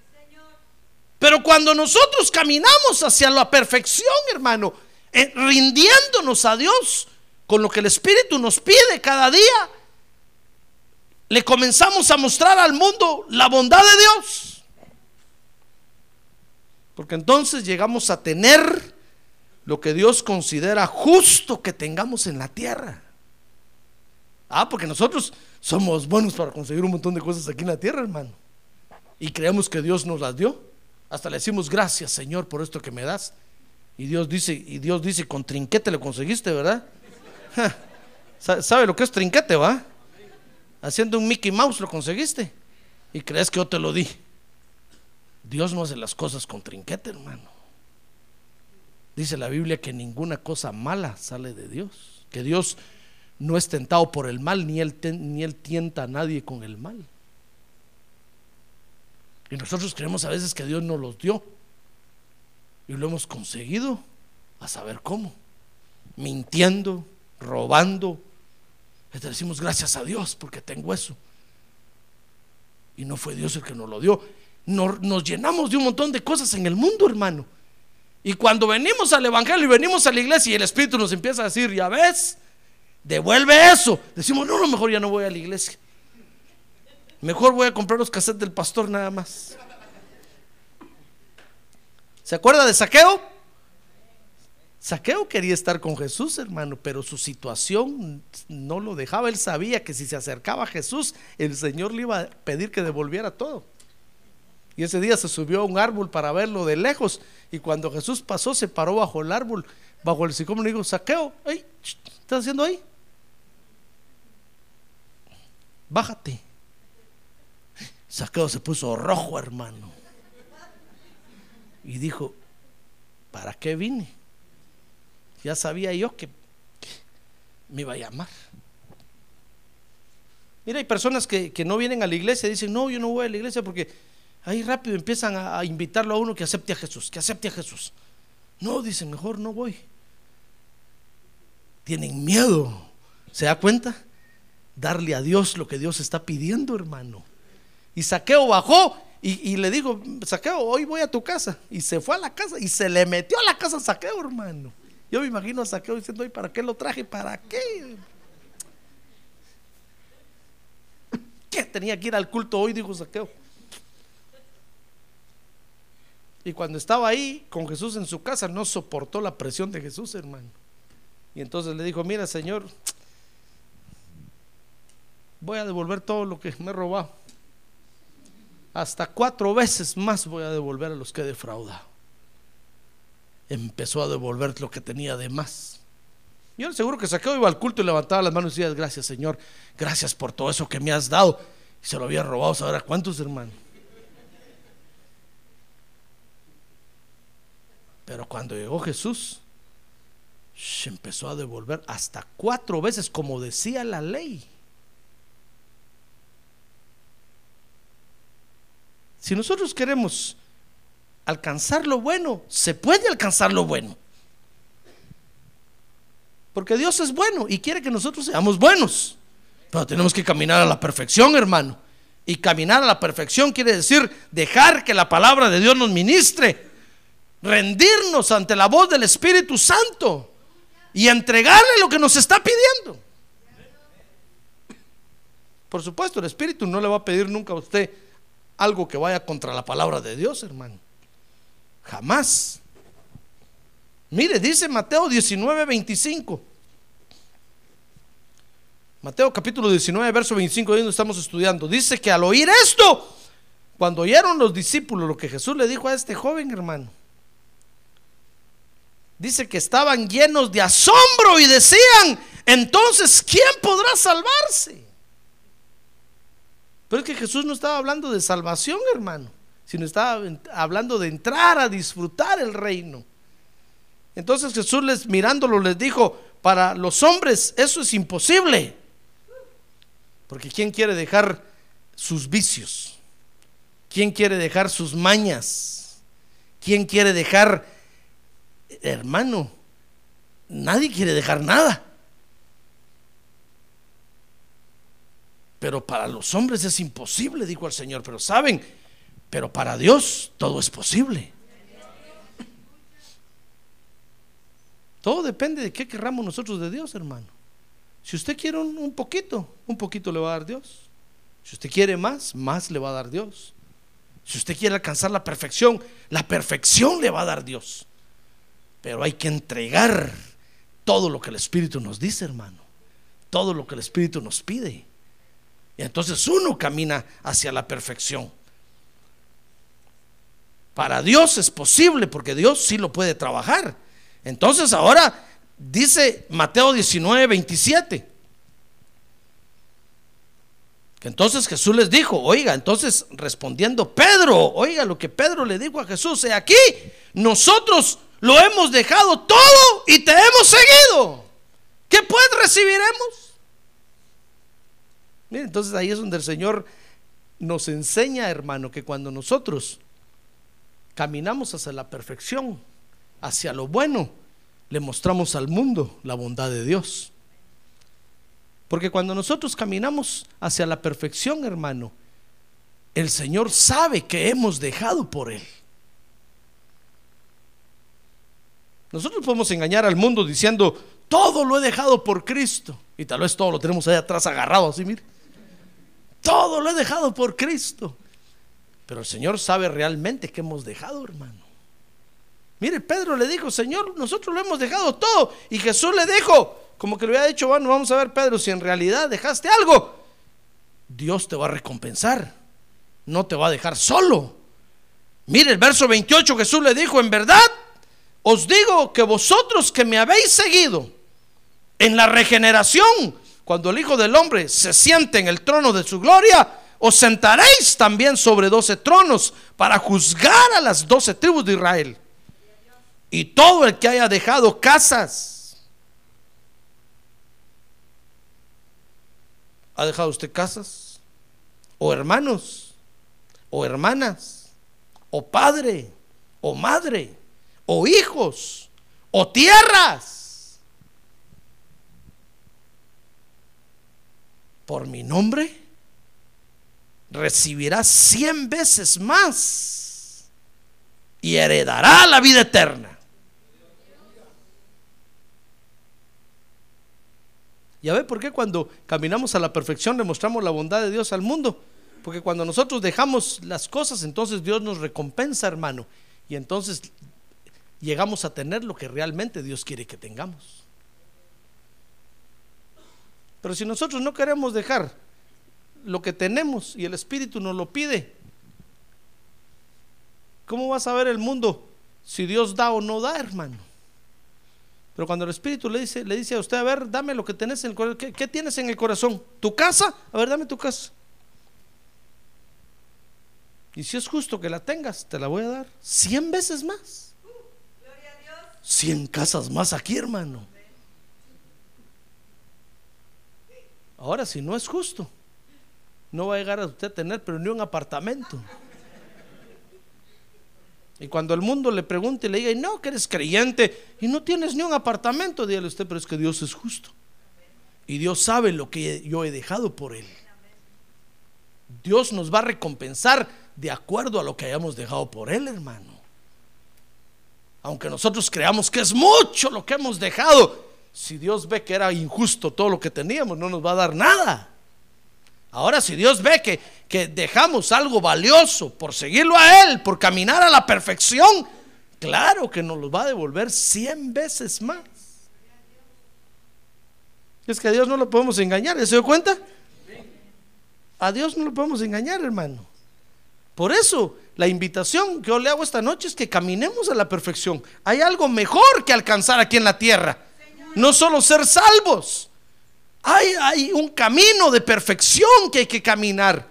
Pero cuando nosotros caminamos hacia la perfección, hermano, eh, rindiéndonos a Dios con lo que el Espíritu nos pide cada día, le comenzamos a mostrar al mundo la bondad de Dios. Porque entonces llegamos a tener lo que Dios considera justo que tengamos en la tierra. Ah, porque nosotros somos buenos para conseguir un montón de cosas aquí en la tierra, hermano. Y creemos que Dios nos las dio. Hasta le decimos gracias, Señor, por esto que me das. Y Dios dice, y Dios dice, con trinquete lo conseguiste, ¿verdad? <laughs> ¿Sabe lo que es trinquete, va? Haciendo un Mickey Mouse lo conseguiste. Y crees que yo te lo di. Dios no hace las cosas con trinquete, hermano. Dice la Biblia que ninguna cosa mala sale de Dios. Que Dios no es tentado por el mal, ni él, ni él tienta a nadie con el mal. Y nosotros creemos a veces que Dios nos los dio. Y lo hemos conseguido a saber cómo. Mintiendo, robando. Le decimos gracias a Dios porque tengo eso. Y no fue Dios el que nos lo dio. Nos, nos llenamos de un montón de cosas en el mundo, hermano. Y cuando venimos al Evangelio y venimos a la iglesia y el Espíritu nos empieza a decir, ya ves, devuelve eso. Decimos, no, no, mejor ya no voy a la iglesia. Mejor voy a comprar los cassettes del pastor nada más. ¿Se acuerda de Saqueo? Saqueo quería estar con Jesús, hermano, pero su situación no lo dejaba. Él sabía que si se acercaba a Jesús, el Señor le iba a pedir que devolviera todo. Y ese día se subió a un árbol para verlo de lejos. Y cuando Jesús pasó, se paró bajo el árbol, bajo el sicómoro, y dijo: Saqueo, ¿qué estás haciendo ahí? Bájate. Saqueo se puso rojo, hermano. Y dijo, ¿para qué vine? Ya sabía yo que me iba a llamar. Mira, hay personas que, no vienen a la iglesia y dicen, no, yo no voy a la iglesia porque ahí rápido empiezan a, a invitarlo a uno que acepte a Jesús, que acepte a Jesús. No, dicen, mejor no voy. Tienen miedo. ¿Se da cuenta? Darle a Dios lo que Dios está pidiendo, hermano. Y Saqueo bajó y, le dijo, Saqueo, hoy voy a tu casa. Y se fue a la casa y se le metió a la casa a Saqueo, hermano. Yo me imagino a Saqueo diciendo, ¿para qué lo traje? ¿Para qué? <laughs> ¿Qué tenía que ir al culto hoy? Dijo Saqueo. Y cuando estaba ahí con Jesús en su casa, no soportó la presión de Jesús, hermano. Y entonces le dijo, mira, Señor, voy a devolver todo lo que me he robado. Hasta cuatro veces más voy a devolver a los que he defraudado. Empezó a devolver lo que tenía de más. Yo seguro que saqueo iba al culto y levantaba las manos y decía, gracias Señor, gracias por todo eso que me has dado. Y se lo había robado, ¿sabrá cuántos hermanos? Pero cuando llegó Jesús, se empezó a devolver hasta cuatro veces, como decía la ley. Si nosotros queremos alcanzar lo bueno, se puede alcanzar lo bueno. Porque Dios es bueno y quiere que nosotros seamos buenos. Pero tenemos que caminar a la perfección, hermano. Y caminar a la perfección quiere decir dejar que la palabra de Dios nos ministre, rendirnos ante la voz del Espíritu Santo y entregarle lo que nos está pidiendo. Por supuesto, el Espíritu no le va a pedir nunca a usted algo que vaya contra la palabra de Dios, hermano. Jamás. Mire, dice Mateo 19, 25. Mateo capítulo 19, verso 25, donde estamos estudiando. Dice que al oír esto, cuando oyeron los discípulos lo que Jesús le dijo a este joven hermano, dice que estaban llenos de asombro y decían, entonces, ¿quién podrá salvarse? Pero es que Jesús no estaba hablando de salvación, hermano, sino estaba hablando de entrar a disfrutar el reino. Entonces Jesús les mirándolo les dijo, para los hombres eso es imposible. Porque ¿quién quiere dejar sus vicios? ¿Quién quiere dejar sus mañas? ¿Quién quiere dejar, hermano? Nadie quiere dejar nada. Pero para los hombres es imposible, dijo el Señor. Pero saben, pero para Dios todo es posible. Todo depende de qué querramos nosotros de Dios, hermano. Si usted quiere un, poquito, un poquito le va a dar Dios. Si usted quiere más, más le va a dar Dios. Si usted quiere alcanzar la perfección, la perfección le va a dar Dios. Pero hay que entregar todo lo que el Espíritu nos dice, hermano. Todo lo que el Espíritu nos pide. Y entonces uno camina hacia la perfección. Para Dios es posible porque Dios sí lo puede trabajar. Entonces ahora Dice Mateo 19, 27. Que entonces Jesús les dijo, oiga, entonces respondiendo Pedro, oiga lo que Pedro le dijo a Jesús, he aquí, nosotros lo hemos dejado todo y te hemos seguido. ¿Qué pues recibiremos? Entonces ahí es donde el Señor nos enseña, hermano, que cuando nosotros caminamos hacia la perfección, hacia lo bueno, le mostramos al mundo la bondad de Dios. Porque cuando nosotros caminamos hacia la perfección, hermano, el Señor sabe que hemos dejado por Él. Nosotros podemos engañar al mundo diciendo, todo lo he dejado por Cristo. Y tal vez todo lo tenemos ahí atrás agarrado así, mire. Todo lo he dejado por Cristo. Pero el Señor sabe realmente que hemos dejado, hermano. Mire, Pedro le dijo, Señor, nosotros lo hemos dejado todo. Y Jesús le dijo, como que le había dicho, bueno, vamos a ver, Pedro, si en realidad dejaste algo, Dios te va a recompensar. No te va a dejar solo. Mire, el verso 28 Jesús le dijo, en verdad, os digo que vosotros que me habéis seguido en la regeneración, cuando el Hijo del Hombre se siente en el trono de su gloria, os sentaréis también sobre doce tronos para juzgar a las doce tribus de Israel. Y todo el que haya dejado casas, ¿ha dejado usted casas? ¿O hermanos? ¿O hermanas? ¿O padre? ¿O madre? ¿O hijos? ¿O tierras? Por mi nombre recibirá cien veces más y heredará la vida eterna. ¿Ya ve por qué cuando caminamos a la perfección demostramos la bondad de Dios al mundo? Porque cuando nosotros dejamos las cosas, entonces Dios nos recompensa, hermano. Y entonces llegamos a tener lo que realmente Dios quiere que tengamos. Pero si nosotros no queremos dejar lo que tenemos y el Espíritu nos lo pide, ¿cómo va a saber el mundo si Dios da o no da, hermano? Pero cuando el Espíritu le dice, le dice a usted, a ver, dame lo que tenés en el corazón. ¿Qué, tienes en el corazón? ¿Tu casa? A ver, dame tu casa. Y si es justo que la tengas, te la voy a dar cien veces más. 100 casas más aquí, hermano. Ahora, si no es justo, no va a llegar a usted a tener, pero ni un apartamento. Y cuando el mundo le pregunte y le diga, "Y no, que eres creyente y no tienes ni un apartamento, dígale usted, pero es que Dios es justo. Y Dios sabe lo que yo he dejado por Él. Dios nos va a recompensar de acuerdo a lo que hayamos dejado por Él, hermano. Aunque nosotros creamos que es mucho lo que hemos dejado, si Dios ve que era injusto todo lo que teníamos, no nos va a dar nada. Ahora, si Dios ve que, que dejamos algo valioso por seguirlo a Él, por caminar a la perfección, claro que nos lo va a devolver cien veces más. Es que a Dios no lo podemos engañar, ¿se dio cuenta? A Dios no lo podemos engañar, hermano. Por eso, la invitación que yo le hago esta noche es que caminemos a la perfección. Hay algo mejor que alcanzar aquí en la tierra. No solo ser salvos. Hay, hay un camino de perfección que hay que caminar.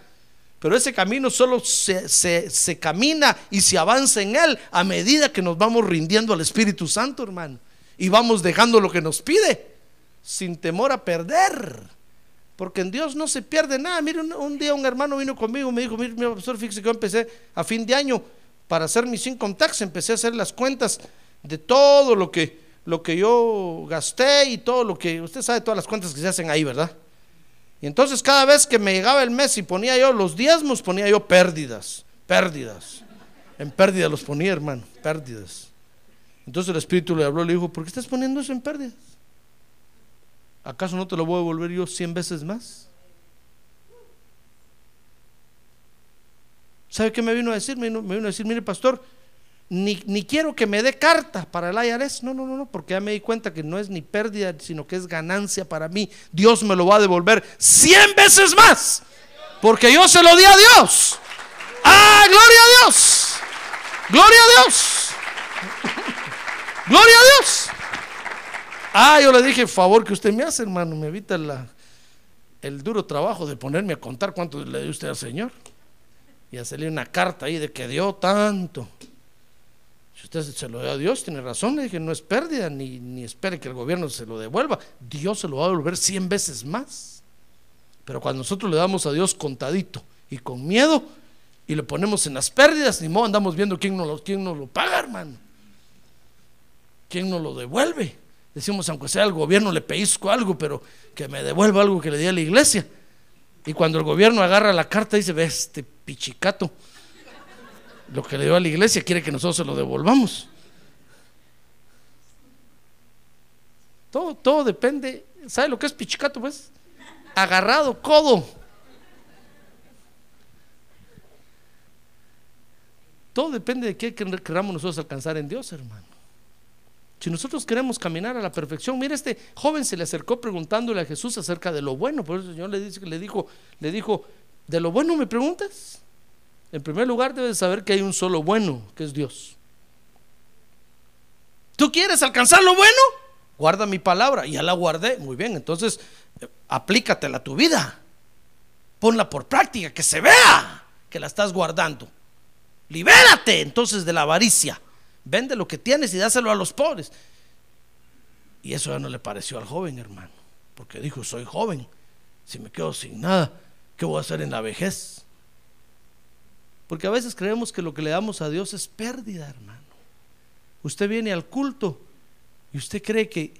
Pero ese camino solo se, se- se camina y se avanza en él a medida que nos vamos rindiendo al Espíritu Santo, hermano. Y vamos dejando lo que nos pide, sin temor a perder. Porque en Dios no se pierde nada. Mire, un, día un hermano vino conmigo y me dijo, mire, pastor, fíjese que yo empecé a fin de año para hacer mis income tax, empecé a hacer las cuentas de todo lo que, lo que yo gasté y todo lo que, usted sabe todas las cuentas que se hacen ahí, ¿verdad? Y entonces cada vez que me llegaba el mes y ponía yo los diezmos, ponía yo pérdidas, pérdidas. En pérdidas los ponía, hermano, pérdidas. Entonces el Espíritu le habló, le dijo, ¿por qué estás poniendo eso en pérdidas? ¿Acaso no te lo voy a devolver yo cien veces más? ¿Sabe qué me vino a decir? Me vino, me vino a decir, mire pastor, ni, ni quiero que me dé carta para el IRS. No, no, no, no, porque ya me di cuenta que no es ni pérdida, sino que es ganancia para mí. Dios me lo va a devolver cien veces más, porque yo se lo di a Dios. ¡Ah, gloria a Dios! ¡Gloria a Dios! <laughs> ¡Gloria a Dios! Ah, yo le dije, favor que usted me hace, hermano, me evita la, el duro trabajo de ponerme a contar cuánto le dio usted al Señor. Y hacerle una carta ahí de que dio tanto. Usted se lo dio a Dios, tiene razón, le dije, no es pérdida, ni, ni espere que el gobierno se lo devuelva. Dios se lo va a devolver cien veces más. Pero cuando nosotros le damos a Dios contadito y con miedo y le ponemos en las pérdidas, ni modo andamos viendo quién nos lo, quién nos lo paga, hermano. ¿Quién nos lo devuelve? Decimos, aunque sea el gobierno, le pellizco algo, pero que me devuelva algo que le di a la iglesia. Y cuando el gobierno agarra la carta, dice, ve este pichicato, lo que le dio a la iglesia quiere que nosotros se lo devolvamos. Todo, todo depende, ¿sabe lo que es pichicato? Pues agarrado, codo. Todo depende de qué queramos nosotros alcanzar en Dios, hermano. Si nosotros queremos caminar a la perfección, mire, este joven se le acercó preguntándole a Jesús acerca de lo bueno. Por eso el Señor le, dice, le, dijo, le dijo, ¿de lo bueno me preguntas? En primer lugar, debes saber que hay un solo bueno, que es Dios. ¿Tú quieres alcanzar lo bueno? Guarda mi palabra. Ya la guardé. Muy bien, entonces eh, aplícatela a tu vida. Ponla por práctica, que se vea que la estás guardando. Libérate entonces de la avaricia. Vende lo que tienes y dáselo a los pobres. Y eso ya no le pareció al joven, hermano. Porque dijo, soy joven. Si me quedo sin nada, ¿qué voy a hacer en la vejez? Porque a veces creemos que lo que le damos a Dios es pérdida, hermano. Usted viene al culto y usted cree que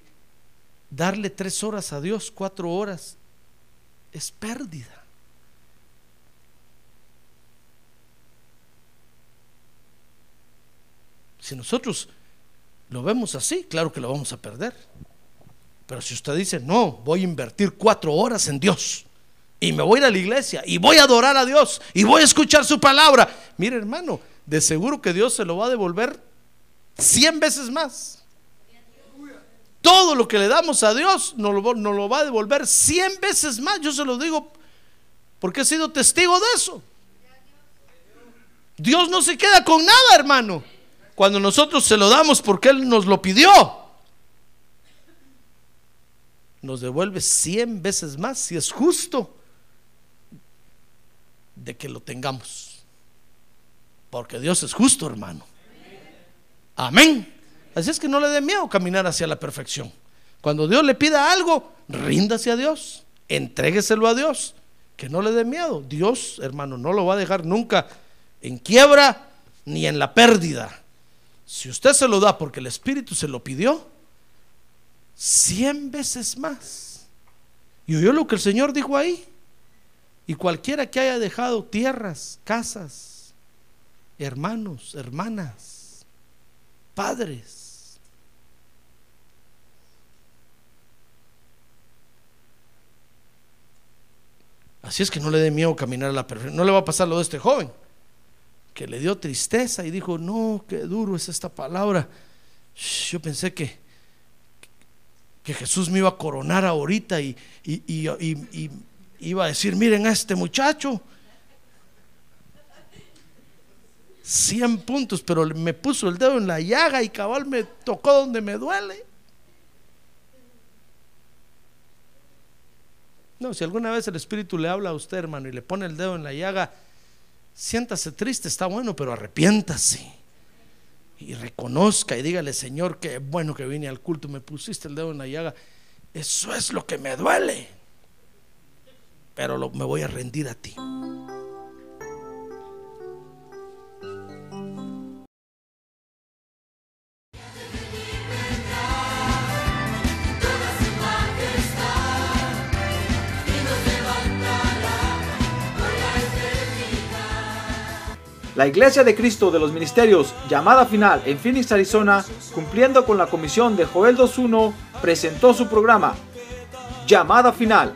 darle tres horas a Dios, cuatro horas, es pérdida. Si nosotros lo vemos así, claro que lo vamos a perder. Pero si usted dice, no, voy a invertir cuatro horas en Dios y me voy a ir a la iglesia y voy a adorar a Dios y voy a escuchar su palabra, mire hermano, de seguro que Dios se lo va a devolver cien veces más. Todo lo que le damos a Dios nos lo, nos lo va a devolver cien veces más. Yo se lo digo porque he sido testigo de eso. Dios no se queda con nada, hermano cuando nosotros se lo damos porque Él nos lo pidió, nos devuelve cien veces más si es justo de que lo tengamos. Porque Dios es justo, hermano. Amén. Así es que no le dé miedo caminar hacia la perfección. Cuando Dios le pida algo, ríndase a Dios, entrégueselo a Dios, que no le dé miedo. Dios, hermano, no lo va a dejar nunca en quiebra ni en la pérdida. Si usted se lo da porque el Espíritu se lo pidió, cien veces más. Y oyó lo que el Señor dijo ahí. Y cualquiera que haya dejado tierras, casas, hermanos, hermanas, padres, Así es que no le dé miedo caminar a la perfección. No le va a pasar lo de este joven, que le dio tristeza y dijo, no, qué duro es esta palabra. Yo pensé que, que Jesús me iba a coronar ahorita y, y iba a decir, miren a este muchacho. 100 puntos, pero me puso el dedo en la llaga y cabal me tocó donde me duele. No, si alguna vez el Espíritu le habla a usted, hermano, y le pone el dedo en la llaga, siéntase triste, está bueno, pero arrepiéntase. Y reconozca y dígale, Señor, qué bueno que vine al culto, me pusiste el dedo en la llaga. Eso es lo que me duele. Pero me voy a rendir a ti. La Iglesia de Cristo de los Ministerios, llamada final en Phoenix, Arizona, cumpliendo con la comisión de Joel 2.1, presentó su programa, Llamada Final.